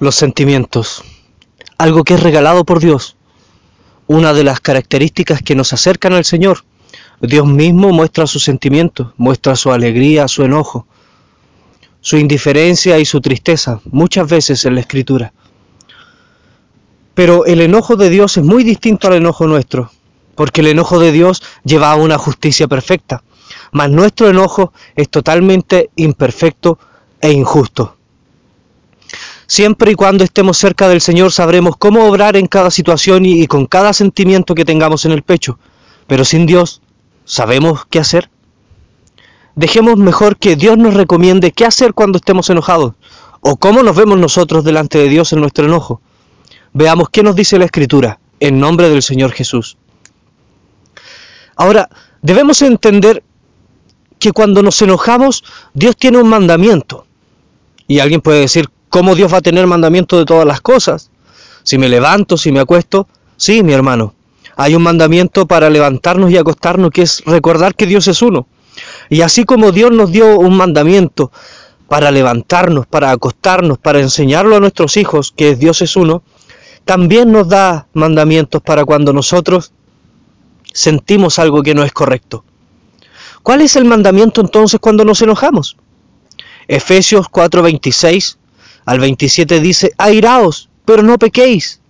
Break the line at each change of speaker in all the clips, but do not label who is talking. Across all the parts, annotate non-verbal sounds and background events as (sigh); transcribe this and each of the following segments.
Los sentimientos. Algo que es regalado por Dios. Una de las características que nos acercan al Señor. Dios mismo muestra sus sentimientos, muestra su alegría, su enojo, su indiferencia y su tristeza, muchas veces en la Escritura. Pero el enojo de Dios es muy distinto al enojo nuestro, porque el enojo de Dios lleva a una justicia perfecta, mas nuestro enojo es totalmente imperfecto e injusto. Siempre y cuando estemos cerca del Señor sabremos cómo obrar en cada situación y, con cada sentimiento que tengamos en el pecho. Pero sin Dios, ¿sabemos qué hacer? Dejemos mejor que Dios nos recomiende qué hacer cuando estemos enojados o cómo nos vemos nosotros delante de Dios en nuestro enojo. Veamos qué nos dice la Escritura en nombre del Señor Jesús. Ahora, debemos entender que cuando nos enojamos, Dios tiene un mandamiento. Y alguien puede decir, ¿Cómo Dios va a tener mandamiento de todas las cosas? Si me levanto, si me acuesto, sí, mi hermano. Hay un mandamiento para levantarnos y acostarnos que es recordar que Dios es uno. Y así como Dios nos dio un mandamiento para levantarnos, para acostarnos, para enseñarlo a nuestros hijos que Dios es uno, también nos da mandamientos para cuando nosotros sentimos algo que no es correcto. ¿Cuál es el mandamiento entonces cuando nos enojamos? Efesios 4:26 al 27 dice, airaos, pero no pequéis.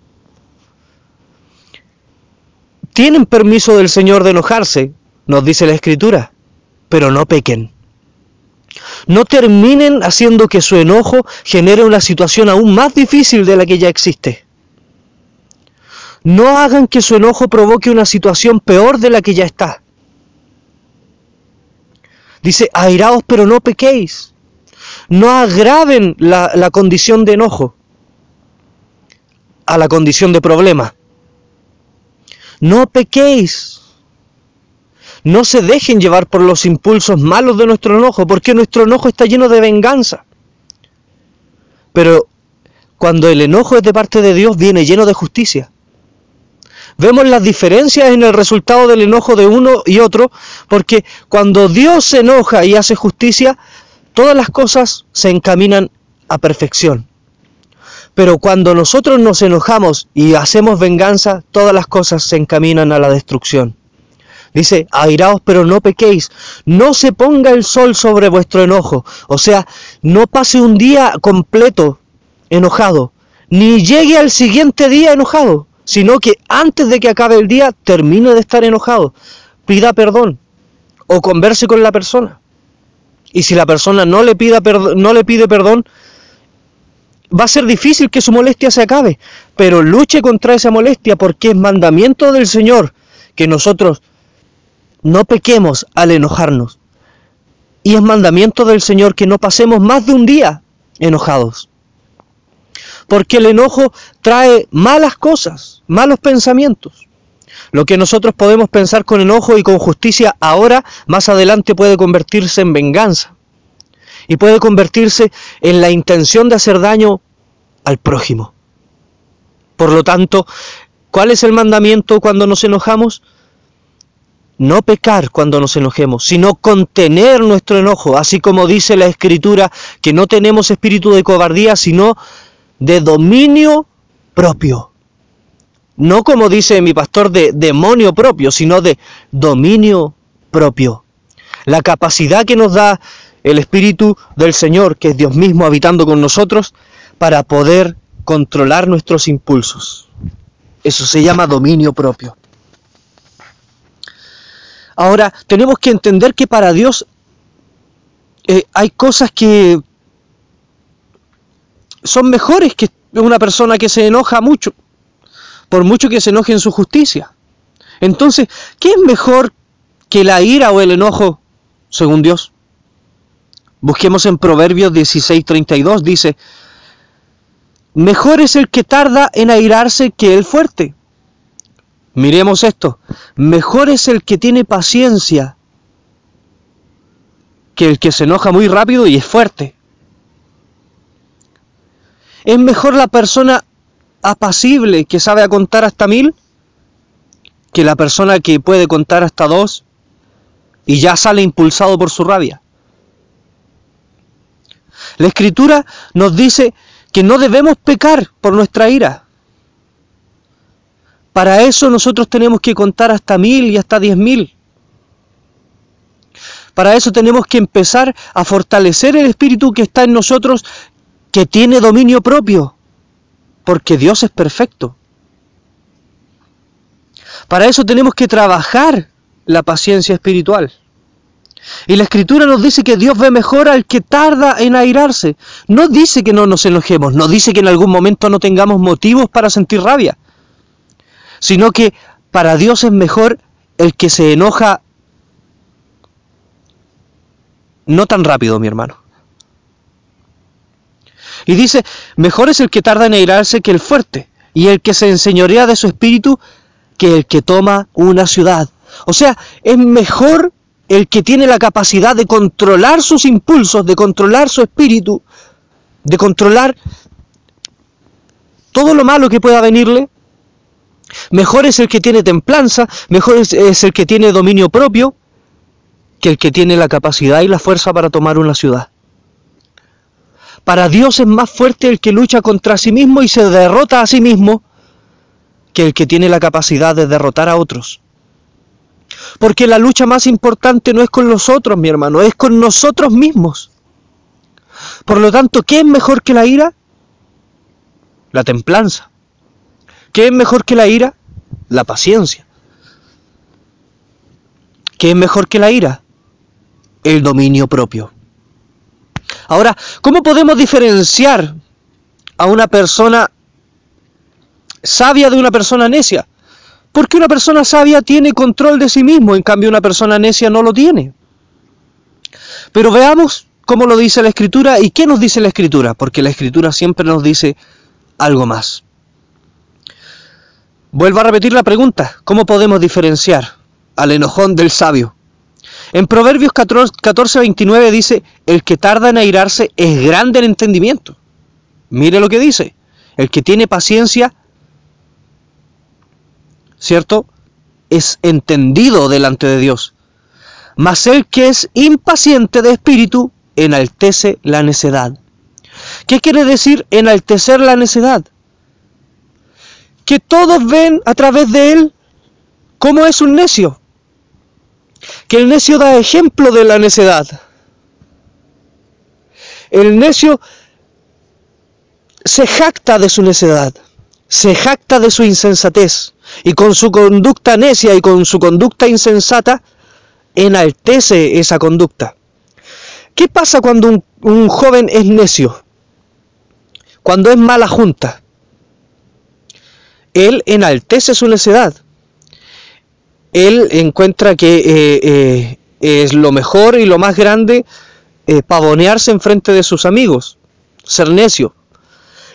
Tienen permiso del Señor de enojarse, nos dice la Escritura, pero no pequen. No terminen haciendo que su enojo genere una situación aún más difícil de la que ya existe. No hagan que su enojo provoque una situación peor de la que ya está. Dice, airaos pero no pequéis no agraven la, condición de enojo a la condición de problema. No pequéis. No se dejen llevar por los impulsos malos de nuestro enojo, porque nuestro enojo está lleno de venganza. Pero cuando el enojo es de parte de Dios, viene lleno de justicia. Vemos las diferencias en el resultado del enojo de uno y otro, porque cuando Dios se enoja y hace justicia, todas las cosas se encaminan a perfección. Pero cuando nosotros nos enojamos y hacemos venganza, todas las cosas se encaminan a la destrucción. Dice, airaos pero no pequéis, no se ponga el sol sobre vuestro enojo, o sea, no pase un día completo enojado, ni llegue al siguiente día enojado, sino que antes de que acabe el día termine de estar enojado, pida perdón o converse con la persona. Y si la persona no le, pida no le pide perdón, va a ser difícil que su molestia se acabe. Pero luche contra esa molestia porque es mandamiento del Señor que nosotros no pequemos al enojarnos. Y es mandamiento del Señor que no pasemos más de un día enojados. Porque el enojo trae malas cosas, malos pensamientos. Lo que nosotros podemos pensar con enojo y con justicia ahora, más adelante puede convertirse en venganza. Y puede convertirse en la intención de hacer daño al prójimo. Por lo tanto, ¿cuál es el mandamiento cuando nos enojamos? No pecar cuando nos enojemos, sino contener nuestro enojo, así como dice la Escritura, que no tenemos espíritu de cobardía, sino de dominio propio no como dice mi pastor de demonio propio, sino de dominio propio. La capacidad que nos da el Espíritu del Señor, que es Dios mismo habitando con nosotros, para poder controlar nuestros impulsos. Eso se llama dominio propio. Ahora, tenemos que entender que para Dios eh, hay cosas que son mejores que una persona que se enoja mucho por mucho que se enoje en su justicia. Entonces, ¿qué es mejor que la ira o el enojo según Dios? Busquemos en Proverbios 16:32, dice, mejor es el que tarda en airarse que el fuerte. Miremos esto, mejor es el que tiene paciencia que el que se enoja muy rápido y es fuerte. Es mejor la persona apacible que sabe a contar hasta mil que la persona que puede contar hasta dos y ya sale impulsado por su rabia. La escritura nos dice que no debemos pecar por nuestra ira. Para eso nosotros tenemos que contar hasta mil y hasta diez mil. Para eso tenemos que empezar a fortalecer el espíritu que está en nosotros, que tiene dominio propio, porque Dios es perfecto. Para eso tenemos que trabajar la paciencia espiritual. Y la escritura nos dice que Dios ve mejor al que tarda en airarse. No dice que no nos enojemos, no dice que en algún momento no tengamos motivos para sentir rabia, sino que para Dios es mejor el que se enoja no tan rápido, mi hermano. Y dice, mejor es el que tarda en airarse que el fuerte, y el que se enseñorea de su espíritu que el que toma una ciudad. O sea, es mejor el que tiene la capacidad de controlar sus impulsos, de controlar su espíritu, de controlar todo lo malo que pueda venirle. Mejor es el que tiene templanza, mejor es, el que tiene dominio propio, que el que tiene la capacidad y la fuerza para tomar una ciudad. Para Dios es más fuerte el que lucha contra sí mismo y se derrota a sí mismo que el que tiene la capacidad de derrotar a otros. Porque la lucha más importante no es con los otros, mi hermano, es con nosotros mismos. Por lo tanto, ¿qué es mejor que la ira? La templanza. ¿Qué es mejor que la ira? La paciencia. ¿Qué es mejor que la ira? El dominio propio. Ahora, ¿cómo podemos diferenciar a una persona sabia de una persona necia? Porque una persona sabia tiene control de sí mismo, en cambio una persona necia no lo tiene. Pero veamos cómo lo dice la escritura y qué nos dice la escritura, porque la escritura siempre nos dice algo más. Vuelvo a repetir la pregunta, ¿cómo podemos diferenciar al enojón del sabio? En Proverbios 14, 29 dice, el que tarda en airarse es grande en entendimiento. Mire lo que dice, el que tiene paciencia ¿cierto? Es entendido delante de Dios. Mas el que es impaciente de espíritu enaltece la necedad. ¿Qué quiere decir enaltecer la necedad? Que todos ven a través de él cómo es un necio. Que el necio da ejemplo de la necedad. El necio se jacta de su necedad, se jacta de su insensatez y con su conducta necia y con su conducta insensata, enaltece esa conducta. ¿Qué pasa cuando un, joven es necio? Cuando es mala junta. Él enaltece su necedad. Él encuentra que eh, eh, es lo mejor y lo más grande eh, pavonearse en frente de sus amigos, ser necio.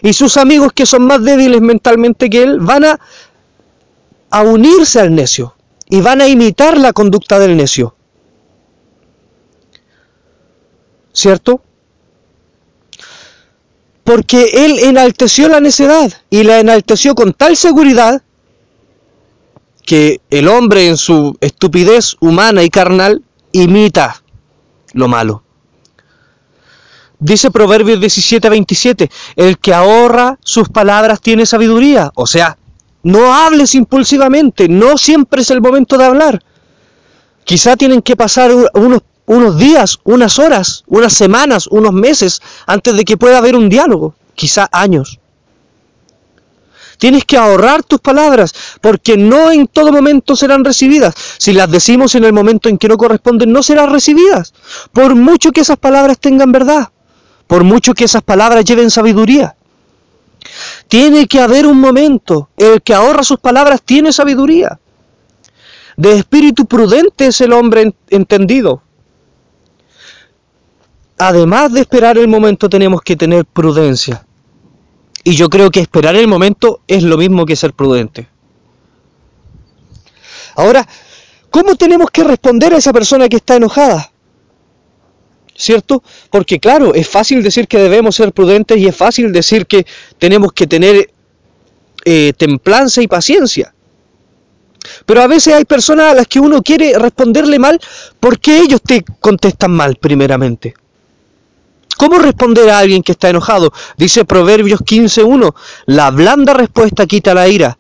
Y sus amigos que son más débiles mentalmente que él van a a unirse al necio y van a imitar la conducta del necio. ¿Cierto? Porque él enalteció la necedad y la enalteció con tal seguridad que el hombre en su estupidez humana y carnal imita lo malo. Dice Proverbios 17 27, el que ahorra sus palabras tiene sabiduría, o sea, no hables impulsivamente, no siempre es el momento de hablar. Quizá tienen que pasar unos, unos días, unas horas, unas semanas, unos meses antes de que pueda haber un diálogo, quizá años. Tienes que ahorrar tus palabras, porque no en todo momento serán recibidas. Si las decimos en el momento en que no corresponden, no serán recibidas. Por mucho que esas palabras tengan verdad, por mucho que esas palabras lleven sabiduría. Tiene que haber un momento. El que ahorra sus palabras tiene sabiduría. De espíritu prudente es el hombre entendido. Además de esperar el momento tenemos que tener prudencia. Y yo creo que esperar el momento es lo mismo que ser prudente. Ahora, ¿cómo tenemos que responder a esa persona que está enojada? ¿cierto? Porque claro, es fácil decir que debemos ser prudentes y es fácil decir que tenemos que tener eh, templanza y paciencia. Pero a veces hay personas a las que uno quiere responderle mal porque ellos te contestan mal primeramente. ¿Cómo responder a alguien que está enojado? Dice Proverbios 15.1, la blanda respuesta quita la ira,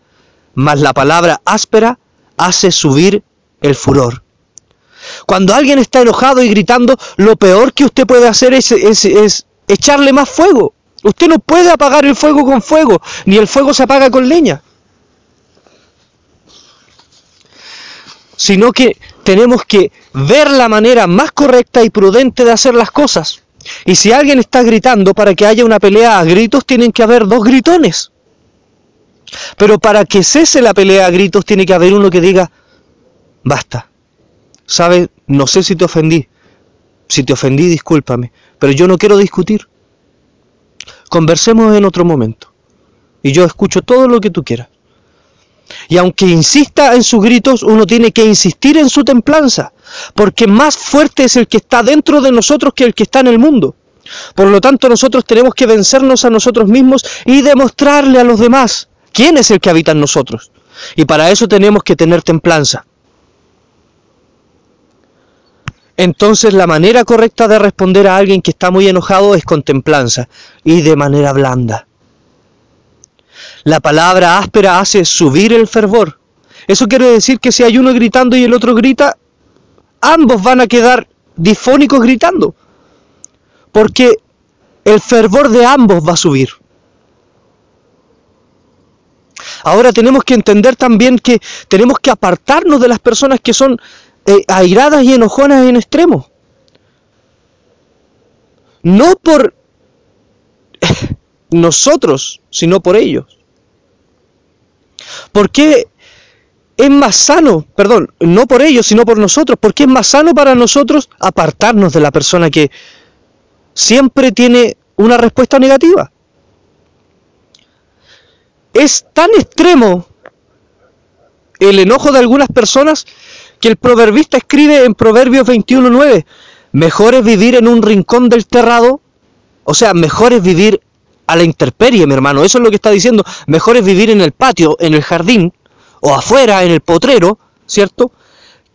mas la palabra áspera hace subir el furor. Cuando alguien está enojado y gritando, lo peor que usted puede hacer es, es echarle más fuego. Usted no puede apagar el fuego con fuego, ni el fuego se apaga con leña. Sino que tenemos que ver la manera más correcta y prudente de hacer las cosas. Y si alguien está gritando para que haya una pelea a gritos, tienen que haber dos gritones. Pero para que cese la pelea a gritos, tiene que haber uno que diga, basta. ¿Sabes? No sé si te ofendí. Si te ofendí, discúlpame. Pero yo no quiero discutir. Conversemos en otro momento. Y yo escucho todo lo que tú quieras. Y aunque insista en sus gritos, uno tiene que insistir en su templanza, porque más fuerte es el que está dentro de nosotros que el que está en el mundo. Por lo tanto, nosotros tenemos que vencernos a nosotros mismos y demostrarle a los demás quién es el que habita en nosotros. Y para eso tenemos que tener templanza. Entonces la manera correcta de responder a alguien que está muy enojado es con templanza y de manera blanda. La palabra áspera hace subir el fervor. Eso quiere decir que si hay uno gritando y el otro grita, ambos van a quedar difónicos gritando. Porque el fervor de ambos va a subir. Ahora tenemos que entender también que tenemos que apartarnos de las personas que son eh, airadas y enojonas en extremo. No por (laughs) nosotros, sino por ellos. ¿Por qué es más sano, perdón, no por ellos, sino por nosotros? ¿Por qué es más sano para nosotros apartarnos de la persona que siempre tiene una respuesta negativa? Es tan extremo el enojo de algunas personas que el proverbista escribe en Proverbios 21.9, mejor es vivir en un rincón del terrado, o sea, mejor es vivir a la intemperie, mi hermano. Eso es lo que está diciendo. Mejor es vivir en el patio, en el jardín, o afuera, en el potrero, ¿cierto?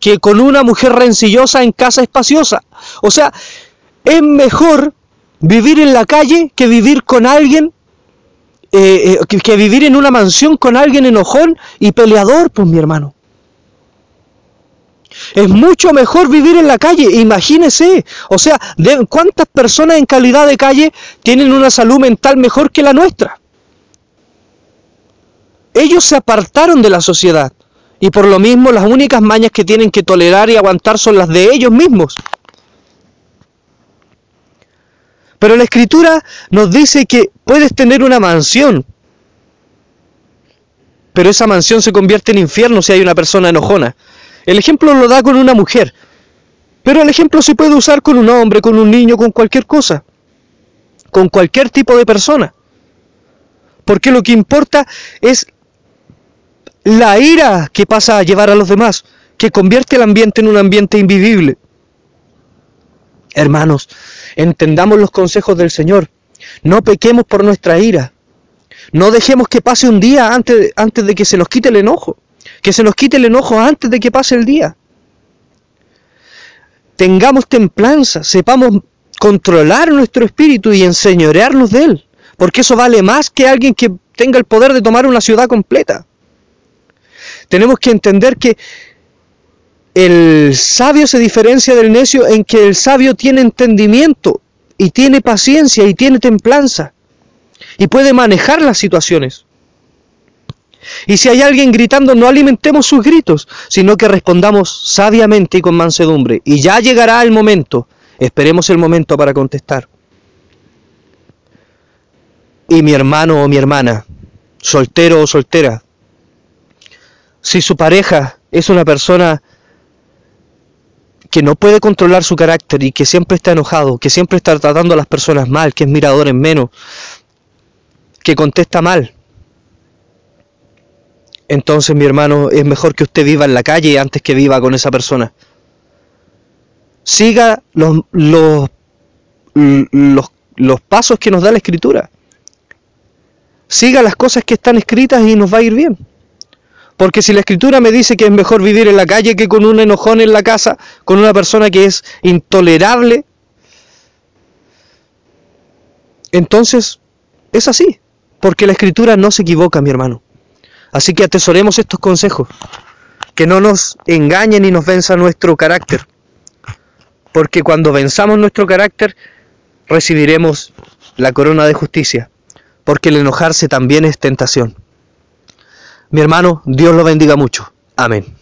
Que con una mujer rencillosa en casa espaciosa. O sea, es mejor vivir en la calle que vivir con alguien, eh, eh, que, vivir en una mansión con alguien enojón y peleador, pues mi hermano. Es mucho mejor vivir en la calle, imagínese. O sea, ¿cuántas personas en calidad de calle tienen una salud mental mejor que la nuestra? Ellos se apartaron de la sociedad y por lo mismo las únicas mañas que tienen que tolerar y aguantar son las de ellos mismos. Pero la escritura nos dice que puedes tener una mansión, pero esa mansión se convierte en infierno si hay una persona enojona. El ejemplo lo da con una mujer, pero el ejemplo se puede usar con un hombre, con un niño, con cualquier cosa, con cualquier tipo de persona. Porque lo que importa es la ira que pasa a llevar a los demás, que convierte el ambiente en un ambiente invivible. Hermanos, entendamos los consejos del Señor. No pequemos por nuestra ira. No dejemos que pase un día antes, antes de que se nos quite el enojo que se nos quite el enojo antes de que pase el día. Tengamos templanza, sepamos controlar nuestro espíritu y enseñorearnos de él, porque eso vale más que alguien que tenga el poder de tomar una ciudad completa. Tenemos que entender que el sabio se diferencia del necio en que el sabio tiene entendimiento y tiene paciencia y tiene templanza y puede manejar las situaciones. Y si hay alguien gritando, no alimentemos sus gritos, sino que respondamos sabiamente y con mansedumbre. Y ya llegará el momento, esperemos el momento para contestar. Y mi hermano o mi hermana, soltero o soltera, si su pareja es una persona que no puede controlar su carácter y que siempre está enojado, que siempre está tratando a las personas mal, que es mirador en menos, que contesta mal, entonces mi hermano es mejor que usted viva en la calle antes que viva con esa persona. Siga los, los, los, pasos que nos da la escritura. Siga las cosas que están escritas y nos va a ir bien. Porque si la escritura me dice que es mejor vivir en la calle que con un enojón en la casa, con una persona que es intolerable, entonces es así, porque la escritura no se equivoca, mi hermano. Así que atesoremos estos consejos, que no nos engañen y nos venza nuestro carácter, porque cuando venzamos nuestro carácter recibiremos la corona de justicia, porque el enojarse también es tentación. Mi hermano, Dios lo bendiga mucho. Amén.